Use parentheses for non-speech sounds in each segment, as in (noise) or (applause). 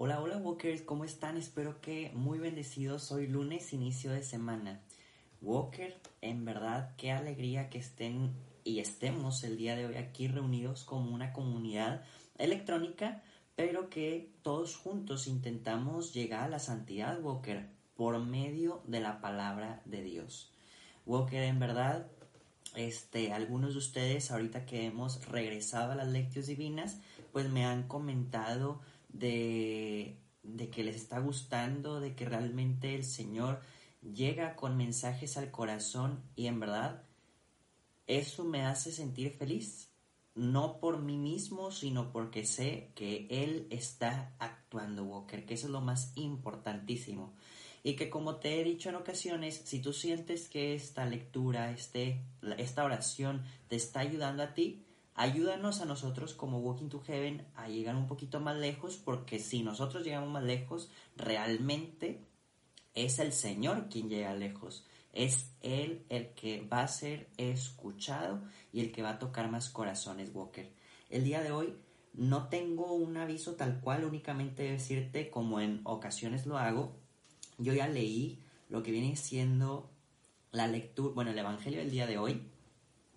Hola, hola Walkers, ¿cómo están? Espero que muy bendecidos. Hoy lunes, inicio de semana. Walker, en verdad, qué alegría que estén y estemos el día de hoy aquí reunidos como una comunidad electrónica, pero que todos juntos intentamos llegar a la santidad, Walker, por medio de la palabra de Dios. Walker, en verdad, este, algunos de ustedes, ahorita que hemos regresado a las lecciones divinas, pues me han comentado de, que les está gustando, de que realmente el Señor llega con mensajes al corazón y en verdad eso me hace sentir feliz. No por mí mismo, sino porque sé que Él está actuando, Walker, que eso es lo más importantísimo. Y que como te he dicho en ocasiones, si tú sientes que esta lectura, este, esta oración te está ayudando a ti, ayúdanos a nosotros como Walking to Heaven a llegar un poquito más lejos, porque si nosotros llegamos más lejos, realmente es el Señor quien llega lejos. Es Él el que va a ser escuchado y el que va a tocar más corazones, Walker. El día de hoy no tengo un aviso tal cual, únicamente decirte como en ocasiones lo hago. Yo ya leí lo que viene siendo la lectura, bueno, el Evangelio del día de hoy,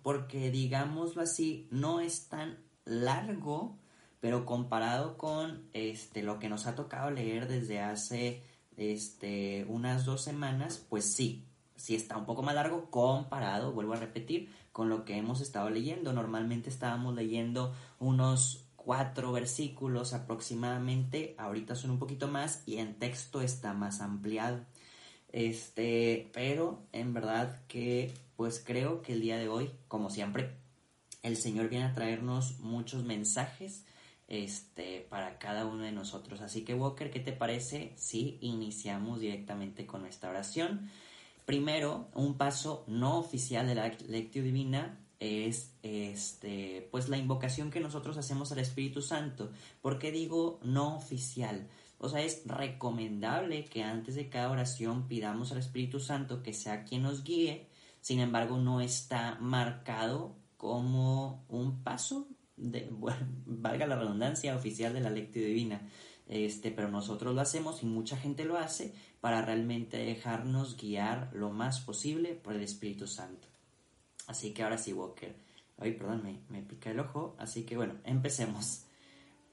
porque digámoslo así, no es tan largo, pero comparado con este, lo que nos ha tocado leer desde hace este, unas dos semanas, pues sí, sí está un poco más largo comparado, vuelvo a repetir, con lo que hemos estado leyendo. Normalmente estábamos leyendo unos cuatro versículos aproximadamente, ahorita son un poquito más y en texto está más ampliado. Este, pero en verdad que pues creo que el día de hoy, como siempre, el Señor viene a traernos muchos mensajes este, para cada uno de nosotros. Así que Walker, ¿qué te parece si iniciamos directamente con nuestra oración? Primero, un paso no oficial de la lectio divina es este pues la invocación que nosotros hacemos al Espíritu Santo. ¿Por qué digo no oficial? O sea, es recomendable que antes de cada oración pidamos al Espíritu Santo que sea quien nos guíe. Sin embargo, no está marcado como un paso de, (laughs) valga la redundancia, oficial de la lectura divina. Este, pero nosotros lo hacemos y mucha gente lo hace para realmente dejarnos guiar lo más posible por el Espíritu Santo. Así que ahora sí, Walker. Ay, perdón, me, me pica el ojo. Así que bueno, empecemos.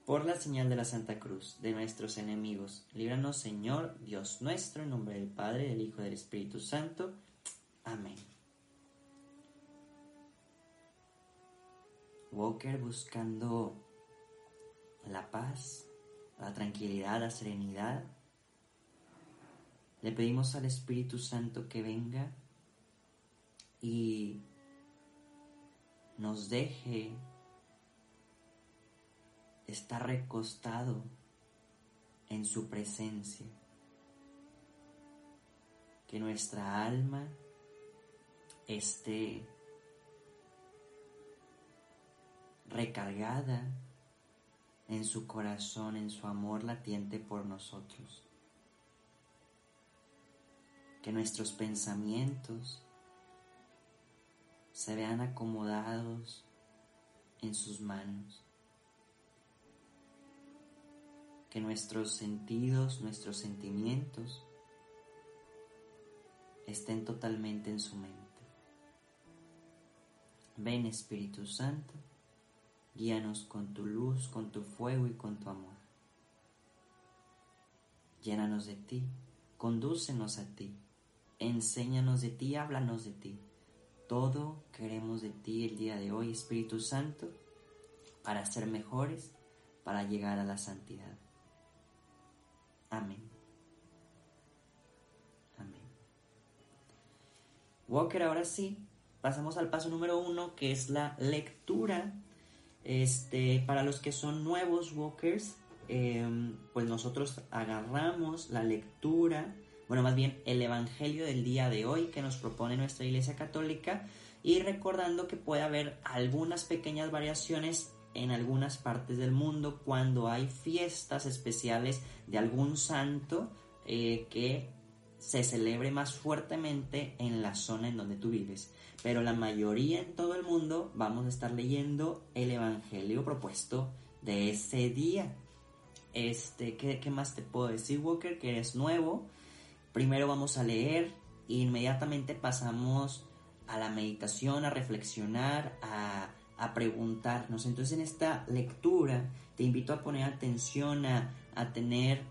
Por la señal de la Santa Cruz, de nuestros enemigos, líbranos, Señor, Dios nuestro, en nombre del Padre, del Hijo y del Espíritu Santo. Amén. Walker buscando la paz, la tranquilidad, la serenidad. Le pedimos al Espíritu Santo que venga y nos deje estar recostado en su presencia. Que nuestra alma esté recargada en su corazón, en su amor latiente por nosotros. Que nuestros pensamientos se vean acomodados en sus manos. Que nuestros sentidos, nuestros sentimientos estén totalmente en su mente. Ven Espíritu Santo Guíanos con tu luz, con tu fuego y con tu amor. Llénanos de ti, condúcenos a ti, enséñanos de ti, háblanos de ti. Todo queremos de ti el día de hoy, Espíritu Santo, para ser mejores, para llegar a la santidad. Amén. Amén. Walker, ahora sí, pasamos al paso número uno, que es la lectura este, para los que son nuevos walkers, em, pues nosotros agarramos la lectura, bueno, más bien el Evangelio del día de hoy que nos propone nuestra Iglesia Católica y recordando que puede haber algunas pequeñas variaciones en algunas partes del mundo cuando hay fiestas especiales de algún santo eh, que se celebre más fuertemente en la zona en donde tú vives. Pero la mayoría en todo el mundo vamos a estar leyendo el Evangelio propuesto de ese día. este, ¿qué, ¿qué más te puedo decir, Walker? Que eres nuevo. Primero vamos a leer e inmediatamente pasamos a la meditación, a reflexionar, a, a preguntarnos. Entonces en esta lectura te invito a poner atención, a, a tener,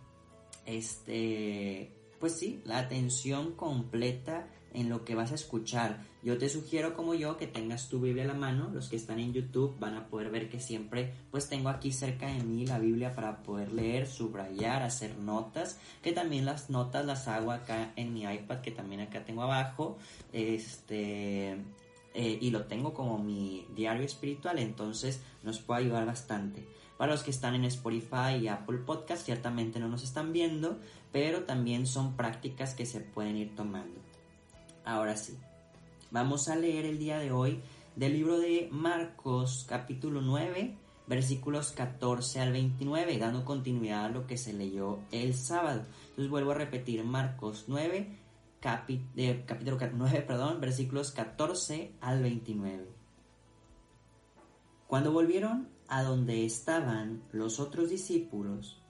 este, pues sí, la atención completa en lo que vas a escuchar. Yo te sugiero como yo que tengas tu Biblia a la mano. Los que están en YouTube van a poder ver que siempre pues tengo aquí cerca de mí la Biblia para poder leer, subrayar, hacer notas, que también las notas las hago acá en mi iPad que también acá tengo abajo. Este eh, y lo tengo como mi diario espiritual, entonces nos puede ayudar bastante. Para los que están en Spotify y Apple Podcast, ciertamente no nos están viendo, pero también son prácticas que se pueden ir tomando. Ahora sí, vamos a leer el día de hoy del libro de Marcos capítulo 9 versículos 14 al 29, dando continuidad a lo que se leyó el sábado. Entonces vuelvo a repetir Marcos 9, capítulo 9, perdón, versículos 14 al 29. Cuando volvieron a donde estaban los otros discípulos,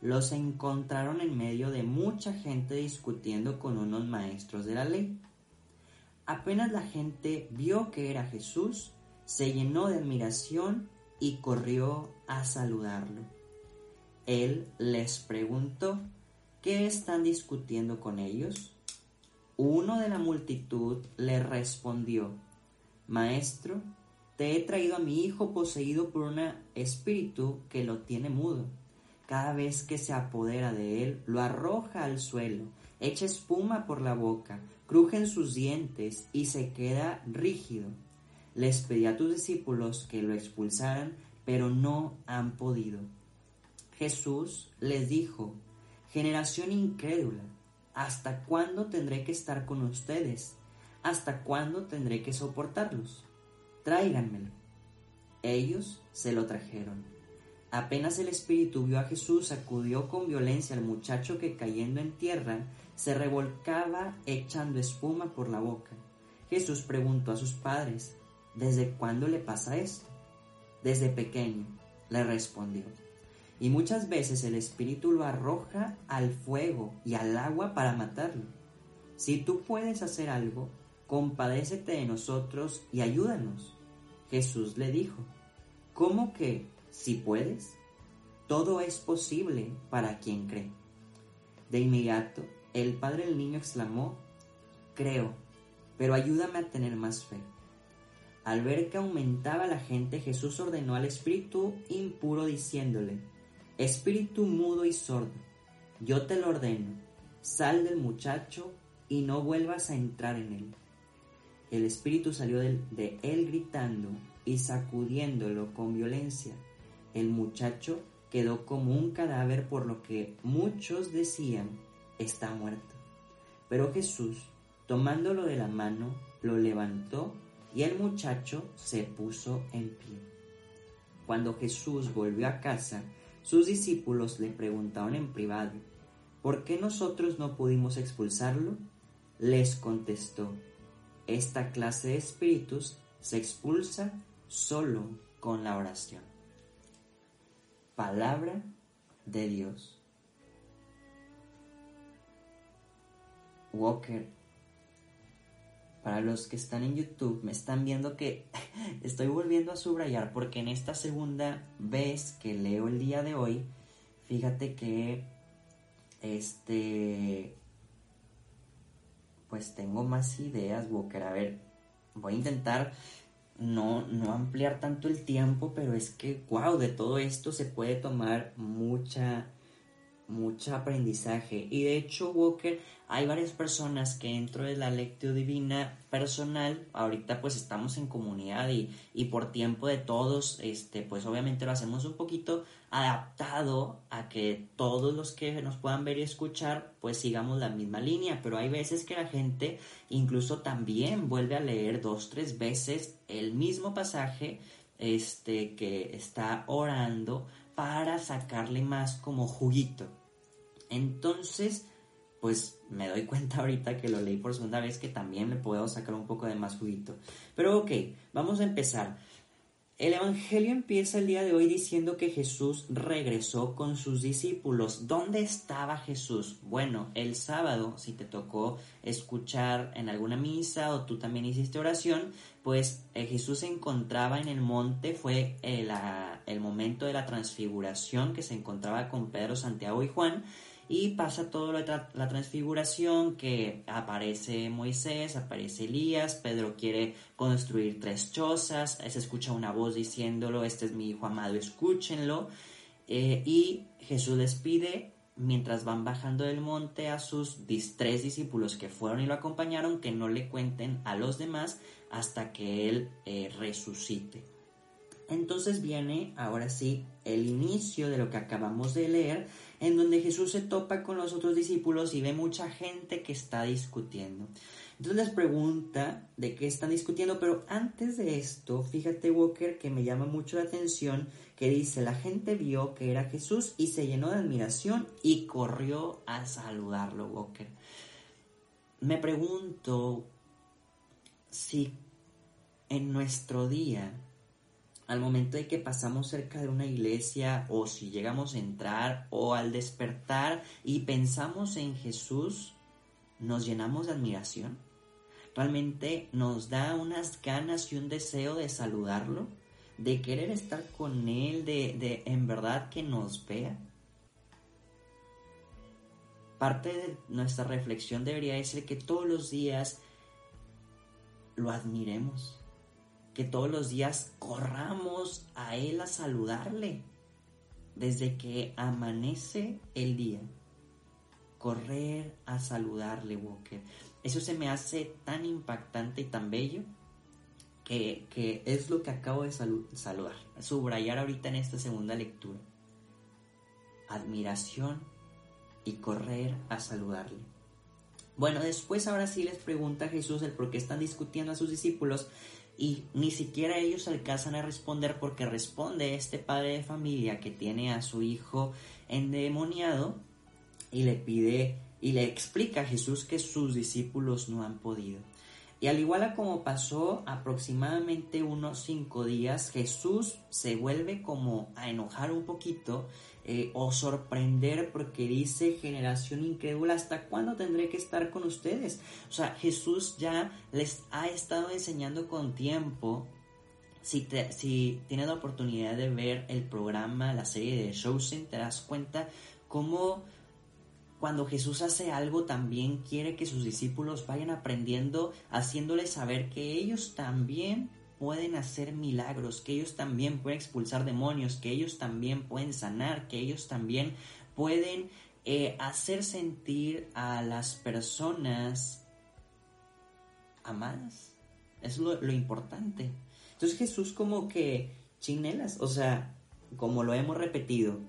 los encontraron en medio de mucha gente discutiendo con unos maestros de la ley. Apenas la gente vio que era Jesús, se llenó de admiración y corrió a saludarlo. Él les preguntó, ¿qué están discutiendo con ellos? Uno de la multitud le respondió, Maestro, te he traído a mi hijo poseído por un espíritu que lo tiene mudo. Cada vez que se apodera de él, lo arroja al suelo, echa espuma por la boca, crujen sus dientes y se queda rígido. Les pedí a tus discípulos que lo expulsaran, pero no han podido. Jesús les dijo, generación incrédula, ¿hasta cuándo tendré que estar con ustedes? ¿Hasta cuándo tendré que soportarlos? Tráiganmelo. Ellos se lo trajeron. Apenas el espíritu vio a Jesús, sacudió con violencia al muchacho que cayendo en tierra se revolcaba echando espuma por la boca. Jesús preguntó a sus padres, ¿desde cuándo le pasa esto? Desde pequeño, le respondió. Y muchas veces el Espíritu lo arroja al fuego y al agua para matarlo. Si tú puedes hacer algo, compadécete de nosotros y ayúdanos. Jesús le dijo, ¿cómo que, si puedes? Todo es posible para quien cree. De inmediato, el padre del niño exclamó, Creo, pero ayúdame a tener más fe. Al ver que aumentaba la gente, Jesús ordenó al espíritu impuro diciéndole, Espíritu mudo y sordo, yo te lo ordeno, sal del muchacho y no vuelvas a entrar en él. El espíritu salió de, él gritando y sacudiéndolo con violencia. El muchacho quedó como un cadáver por lo que muchos decían, está muerto. Pero Jesús, tomándolo de la mano, lo levantó y el muchacho se puso en pie. Cuando Jesús volvió a casa, sus discípulos le preguntaron en privado, ¿por qué nosotros no pudimos expulsarlo? Les contestó, esta clase de espíritus se expulsa solo con la oración. Palabra de Dios. Walker. Para los que están en YouTube, me están viendo que (laughs) estoy volviendo a subrayar porque en esta segunda vez que leo el día de hoy, fíjate que este pues tengo más ideas, Walker. A ver, voy a intentar no, no ampliar tanto el tiempo, pero es que, wow, de todo esto se puede tomar mucha, mucho aprendizaje. Y de hecho, Walker, hay varias personas que dentro de la lectio divina personal, ahorita pues estamos en comunidad y, y, por tiempo de todos, este, pues obviamente lo hacemos un poquito adaptado a que todos los que nos puedan ver y escuchar, pues sigamos la misma línea. Pero hay veces que la gente incluso también vuelve a leer dos, tres veces el mismo pasaje, este, que está orando para sacarle más como juguito. Entonces, pues me doy cuenta ahorita que lo leí por segunda vez que también le puedo sacar un poco de más juguito. Pero ok, vamos a empezar. El Evangelio empieza el día de hoy diciendo que Jesús regresó con sus discípulos. ¿Dónde estaba Jesús? Bueno, el sábado, si te tocó escuchar en alguna misa o tú también hiciste oración, pues eh, Jesús se encontraba en el monte, fue eh, el momento de la transfiguración que se encontraba con Pedro, Santiago y Juan y pasa de la transfiguración que aparece Moisés, aparece Elías, Pedro quiere construir tres chozas, se escucha una voz diciéndolo, este es mi hijo amado, escúchenlo, eh, y Jesús les pide mientras van bajando del monte a sus tres discípulos que fueron y lo acompañaron que no le cuenten a los demás hasta que él eh, resucite. Entonces viene ahora sí el inicio de lo que acabamos de leer, en donde Jesús se topa con los otros discípulos y ve mucha gente que está discutiendo. Entonces les pregunta de qué están discutiendo, pero antes de esto, fíjate Walker que me llama mucho la atención que dice, la gente vio que era Jesús y se llenó de admiración y corrió a saludarlo, Walker. Me pregunto si en nuestro día al momento de que pasamos cerca de una iglesia o si llegamos a entrar o al despertar y pensamos en Jesús, nos llenamos de admiración. Realmente nos da unas ganas y un deseo de saludarlo, de querer estar con Él, de, de en verdad que nos vea. Parte de nuestra reflexión debería ser que todos los días lo admiremos que todos los días corramos a Él a saludarle. Desde que amanece el día. Correr a saludarle, Walker. Eso se me hace tan impactante y tan bello que, es lo que acabo de saludar, subrayar ahorita en esta segunda lectura. Admiración y correr a saludarle. Bueno, después ahora sí les pregunta Jesús el por qué están discutiendo a sus discípulos y ni siquiera ellos alcanzan a responder porque responde este padre de familia que tiene a su hijo endemoniado y le pide y le explica a Jesús que sus discípulos no han podido. Y al igual a como pasó aproximadamente unos cinco días, Jesús se vuelve como a enojar un poquito eh, o sorprender porque dice generación incrédula, ¿hasta cuándo tendré que estar con ustedes? O sea, Jesús ya les ha estado enseñando con tiempo. Si, te, si tienes la oportunidad de ver el programa, la serie de Chosen, te das cuenta cómo cuando Jesús hace algo también quiere que sus discípulos vayan aprendiendo, haciéndoles saber que ellos también pueden hacer milagros, que ellos también pueden expulsar demonios, que ellos también pueden sanar, que ellos también pueden eh, hacer sentir a las personas amadas. Es lo, lo importante. Entonces Jesús como que chinelas, o sea, como lo hemos repetido,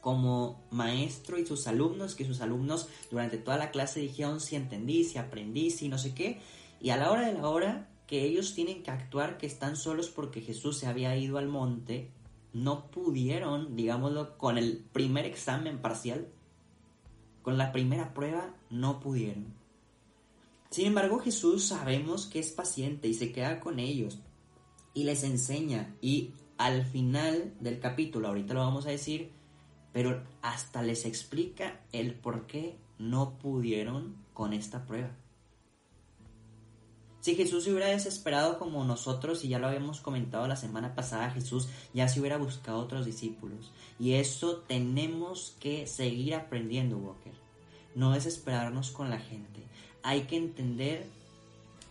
como maestro y sus alumnos, que sus alumnos durante toda la clase dijeron si entendí, si aprendí, si no sé qué, y a la hora de la hora que ellos tienen que actuar que están solos porque Jesús se había ido al monte, no pudieron, digámoslo, con el primer examen parcial, con la primera prueba, no pudieron. Sin embargo, Jesús sabemos que es paciente y se queda con ellos y les enseña y al final del capítulo, ahorita lo vamos a decir, pero hasta les explica el por qué no pudieron con esta prueba. Si Jesús se hubiera desesperado como nosotros, y ya lo habíamos comentado la semana pasada, Jesús ya se hubiera buscado otros discípulos. Y eso tenemos que seguir aprendiendo, Walker. No desesperarnos con la gente. Hay que entender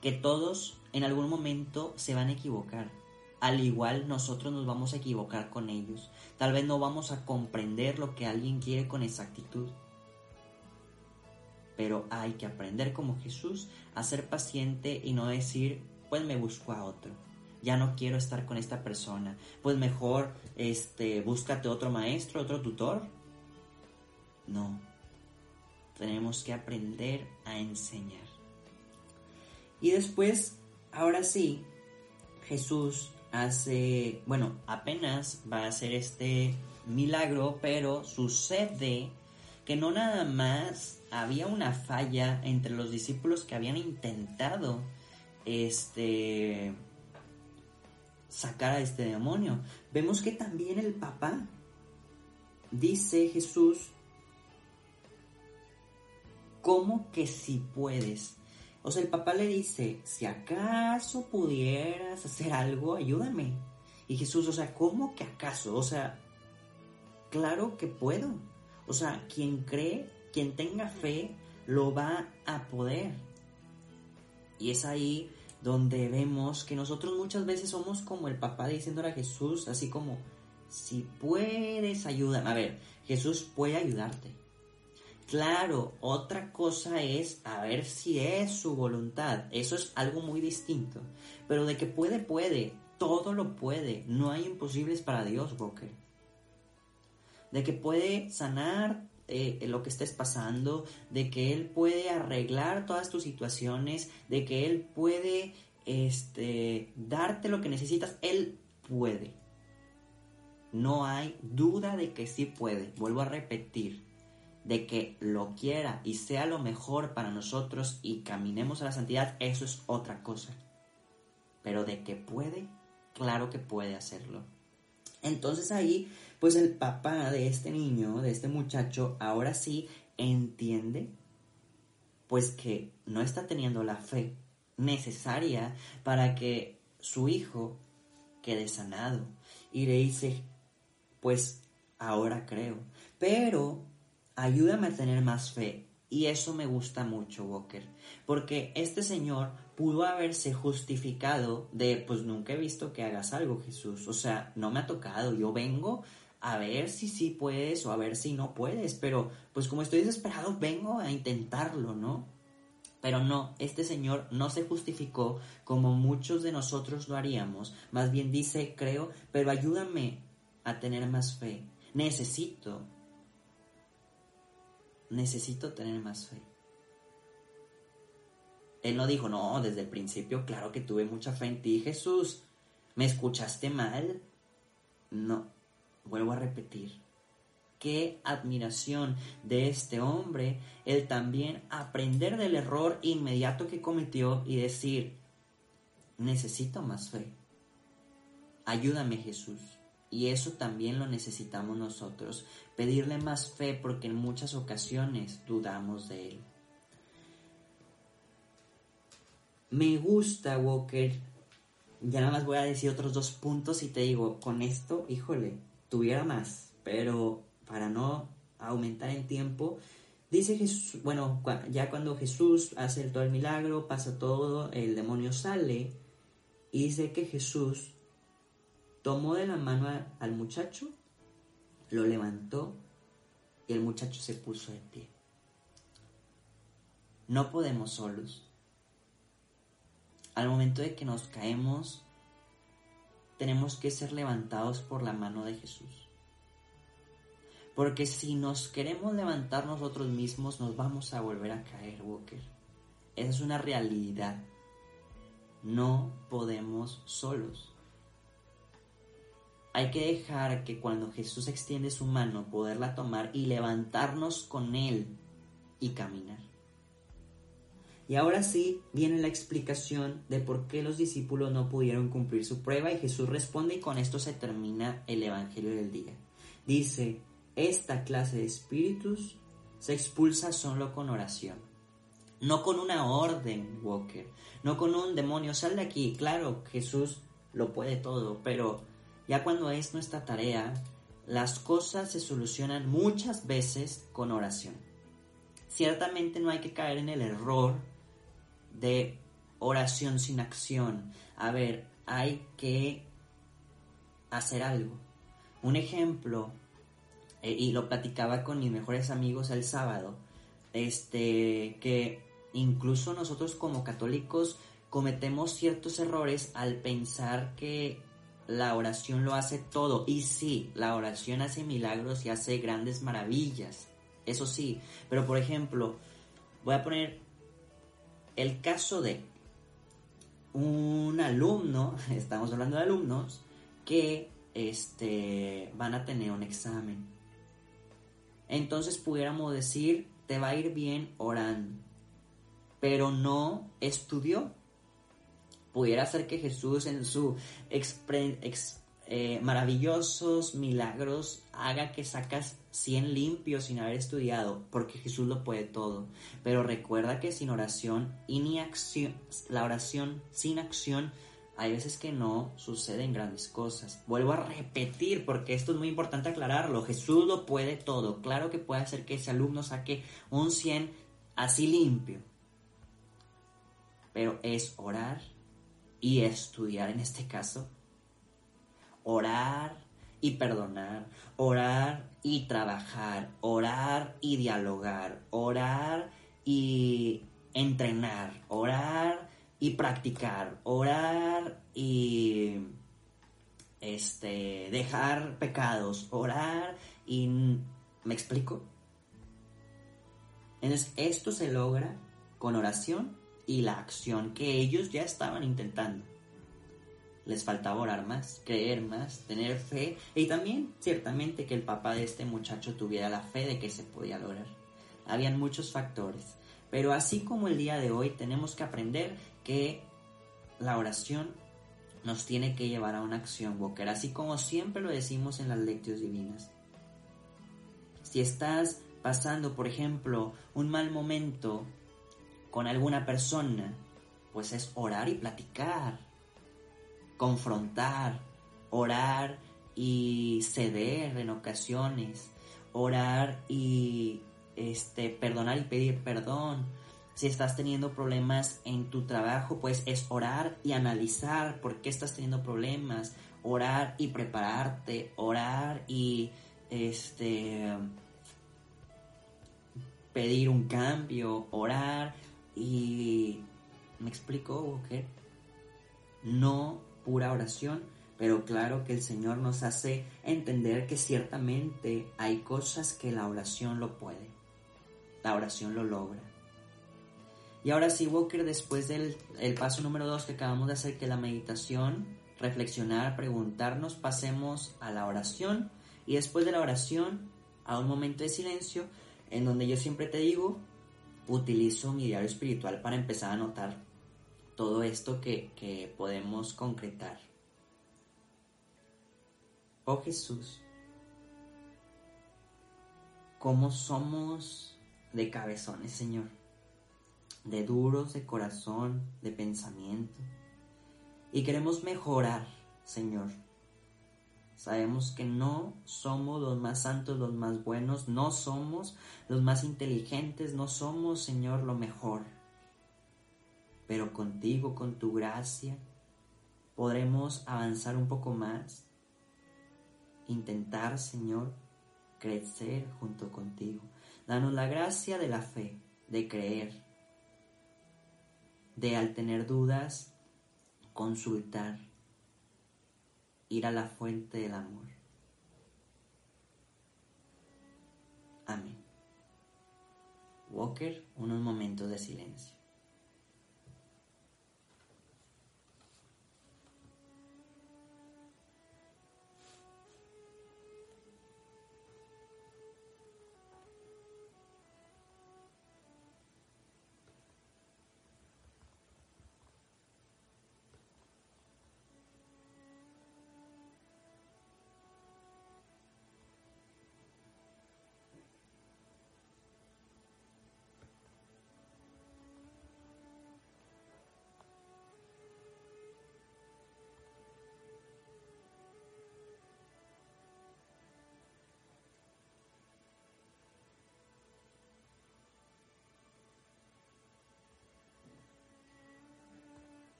que todos en algún momento se van a equivocar. Al igual nosotros nos vamos a equivocar con ellos. Tal vez no vamos a comprender lo que alguien quiere con exactitud pero hay que aprender como Jesús a ser paciente y no decir, pues me busco a otro. Ya no quiero estar con esta persona. Pues mejor este búscate otro maestro, otro tutor. No. Tenemos que aprender a enseñar. Y después, ahora sí, Jesús hace, bueno, apenas va a hacer este milagro, pero sucede que no nada más había una falla entre los discípulos que habían intentado este sacar a este demonio. Vemos que también el papá, dice Jesús, ¿cómo que si puedes? O sea, el papá le dice, si acaso pudieras hacer algo, ayúdame. Y Jesús, o sea, ¿cómo que acaso? O sea, claro que puedo. O sea, quien cree, quien tenga fe, lo va a poder. Y es ahí donde vemos que nosotros muchas veces somos como el papá diciéndole a Jesús, así como, si puedes, ayúdame. A ver, Jesús puede ayudarte. Claro, otra cosa es a ver si es su voluntad. Eso es algo muy distinto. Pero de que puede, puede. Todo lo puede. No hay imposibles para Dios, Walker. De que puede sanar eh, lo que estés pasando, de que Él puede arreglar todas tus situaciones, de que Él puede este, darte lo que necesitas. Él puede. No hay duda de que sí puede. Vuelvo a repetir de que lo quiera y sea lo mejor para nosotros y caminemos a la santidad, eso es otra cosa. Pero de que puede, claro que puede hacerlo. Entonces ahí, pues el papá de este niño, de este muchacho, ahora sí entiende, pues que no está teniendo la fe necesaria para que su hijo quede sanado. Y le dice, pues ahora creo. Pero ayúdame a tener más fe. Y eso me gusta mucho, Walker. Porque este señor pudo haberse justificado de, pues nunca he visto que hagas algo, Jesús. O sea, no me ha tocado. Yo vengo a ver si sí puedes o a ver si no puedes. Pero, pues como estoy desesperado, vengo a intentarlo, ¿no? Pero no, este señor no se justificó como muchos de nosotros lo haríamos. Más bien dice, creo, pero ayúdame a tener más fe. Necesito necesito tener más fe. Él no dijo, no, desde el principio, claro que tuve mucha fe en ti, Jesús. ¿Me escuchaste mal? No, vuelvo a repetir. Qué admiración de este hombre el también aprender del error inmediato que cometió y decir, necesito más fe. Ayúdame Jesús. Y eso también lo necesitamos nosotros, pedirle más fe porque en muchas ocasiones dudamos de él. Me gusta, Walker. Ya nada más voy a decir otros dos puntos y te digo, con esto, híjole, tuviera más, pero para no aumentar en tiempo, dice Jesús, bueno, ya cuando Jesús hace todo el milagro, pasa todo, el demonio sale y dice que Jesús tomó de la mano al muchacho, lo levantó y el muchacho se puso de pie. No podemos solos. Al momento de que nos caemos, tenemos que ser levantados por la mano de Jesús. Porque si nos queremos levantar nosotros mismos, nos vamos a volver a caer, Walker. Esa es una realidad. No podemos solos. Hay que dejar que cuando Jesús extiende su mano, poderla tomar y levantarnos con Él y caminar. Y ahora sí viene la explicación de por qué los discípulos no pudieron cumplir su prueba y Jesús responde y con esto se termina el Evangelio del día. Dice, esta clase de espíritus se expulsa solo con oración. No con una orden, Walker. No con un demonio, sal de aquí. Claro, Jesús lo puede todo, pero ya cuando es nuestra tarea, las cosas se solucionan muchas veces con oración. Ciertamente no hay que caer en el error de oración sin acción. A ver, hay que hacer algo. Un ejemplo, eh, y lo platicaba con mis mejores amigos el sábado, este, que incluso nosotros como católicos cometemos ciertos errores al pensar que la oración lo hace todo. Y sí, la oración hace milagros y hace grandes maravillas. Eso sí. Pero por ejemplo, voy a poner el caso de un alumno, (laughs) estamos hablando de alumnos, que este, van a tener un examen. Entonces pudiéramos decir, te va a ir bien orando, pero no estudió. Pudiera ser que Jesús en su eh, maravillosos milagros haga que sacas 100 limpios sin haber estudiado, porque Jesús lo puede todo. Pero recuerda que sin oración y ni acción, la oración sin acción, hay veces que no suceden grandes cosas. Vuelvo a repetir, porque esto es muy importante aclararlo. Jesús lo puede todo. Claro que puede hacer que ese alumno saque un 100 así limpio. Pero es orar y estudiar en este caso. Orar y perdonar, orar y trabajar, orar y dialogar, orar y entrenar, orar y practicar, orar y este dejar pecados, orar y ¿me explico? Entonces, esto se logra con oración y la acción que ellos ya estaban intentando les faltaba orar más, creer más, tener fe y también ciertamente que el papá de este muchacho tuviera la fe de que se podía lograr. Habían muchos factores, pero así como el día de hoy tenemos que aprender que la oración nos tiene que llevar a una acción, Walker, así como siempre lo decimos en las lecciones divinas. Si estás pasando, por ejemplo, un mal momento con alguna persona, pues es orar y platicar, confrontar, orar y ceder en ocasiones, orar y este, perdonar y pedir perdón. Si estás teniendo problemas en tu trabajo, pues es orar y analizar por qué estás teniendo problemas, orar y prepararte, orar y este pedir un cambio, orar y me explico, ¿ok? No pura oración, pero claro que el Señor nos hace entender que ciertamente hay cosas que la oración lo puede, la oración lo logra. Y ahora sí, Walker, después del el paso número dos que acabamos de hacer, que la meditación, reflexionar, preguntarnos, pasemos a la oración y después de la oración a un momento de silencio en donde yo siempre te digo, utilizo mi diario espiritual para empezar a notar todo esto que, podemos concretar. Oh Jesús, cómo somos de cabezones, Señor, de duros de corazón, de pensamiento, y queremos mejorar, Señor. Sabemos que no somos los más santos, los más buenos, no somos los más inteligentes, no somos, Señor, lo mejor pero contigo, con tu gracia, podremos avanzar un poco más, intentar, Señor, crecer junto contigo. Danos la gracia de la fe, de creer, de al tener dudas, consultar, ir a la fuente del amor. Amén. Walker, unos momentos de silencio.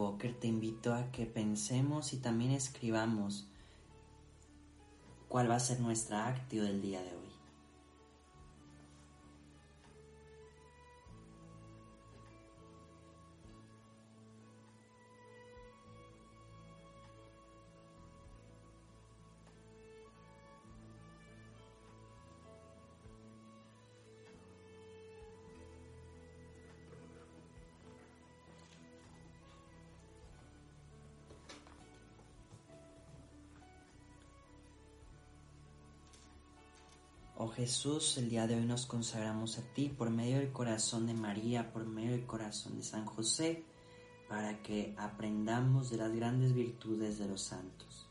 Walker, te invito a que pensemos y también escribamos cuál va a ser nuestra actio del día de hoy. Jesús, el día de hoy nos consagramos a ti por medio del corazón de María, por medio del corazón de San José, para que aprendamos de las grandes virtudes de los santos.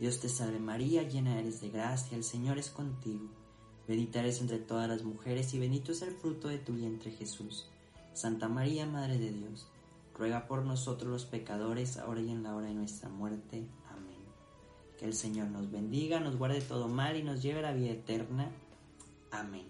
Dios te salve María, llena eres de gracia, el Señor es contigo. Bendita eres entre todas las mujeres y bendito es el fruto de tu vientre Jesús. Santa María, Madre de Dios, ruega por nosotros los pecadores, ahora y en la hora de nuestra muerte. Que el Señor nos bendiga, nos guarde todo mal y nos lleve a la vida eterna. Amén.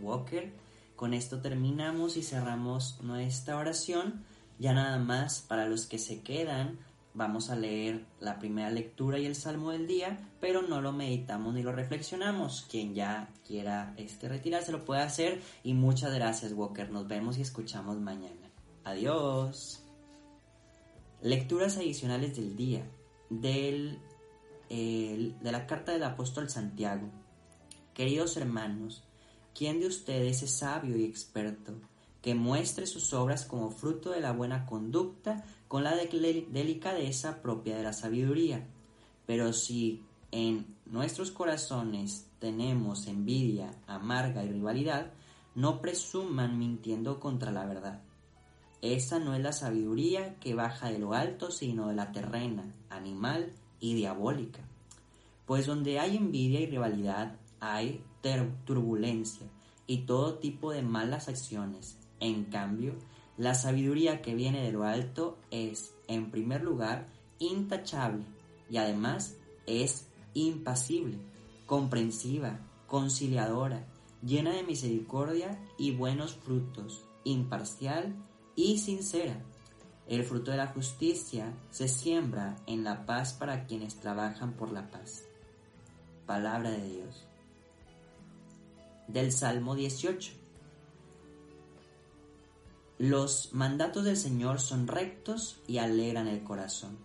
Walker, con esto terminamos y cerramos nuestra oración. Ya nada más para los que se quedan, vamos a leer la primera lectura y el salmo del día, pero no lo meditamos ni lo reflexionamos. Quien ya quiera este retirarse lo puede hacer y muchas gracias Walker. Nos vemos y escuchamos mañana. Adiós. Lecturas adicionales del día del de la carta del apóstol Santiago. Queridos hermanos, ¿quién de ustedes es sabio y experto que muestre sus obras como fruto de la buena conducta con la delicadeza propia de la sabiduría? Pero si en nuestros corazones tenemos envidia amarga y rivalidad, no presuman mintiendo contra la verdad. Esa no es la sabiduría que baja de lo alto, sino de la terrena, animal y diabólica. Pues donde hay envidia y rivalidad hay turbulencia y todo tipo de malas acciones. En cambio, la sabiduría que viene de lo alto es, en primer lugar, intachable y además es impasible, comprensiva, conciliadora, llena de misericordia y buenos frutos, imparcial y sincera el fruto de la justicia se siembra en la paz para quienes trabajan por la paz. Palabra de Dios. Del Salmo 18. Los mandatos del Señor son rectos y alegran el corazón.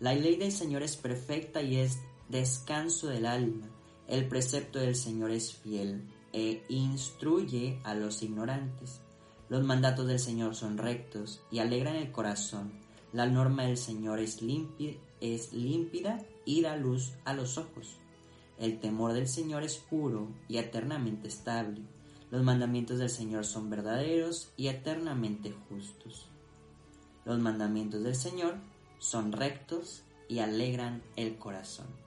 La ley del Señor es perfecta y es descanso del alma. El precepto del Señor es fiel e instruye a los ignorantes. Los mandatos del Señor son rectos y alegran el corazón. La norma del Señor es, es límpida y da luz a los ojos. El temor del Señor es puro y eternamente estable. Los mandamientos del Señor son verdaderos y eternamente justos. Los mandamientos del Señor son rectos y alegran el corazón.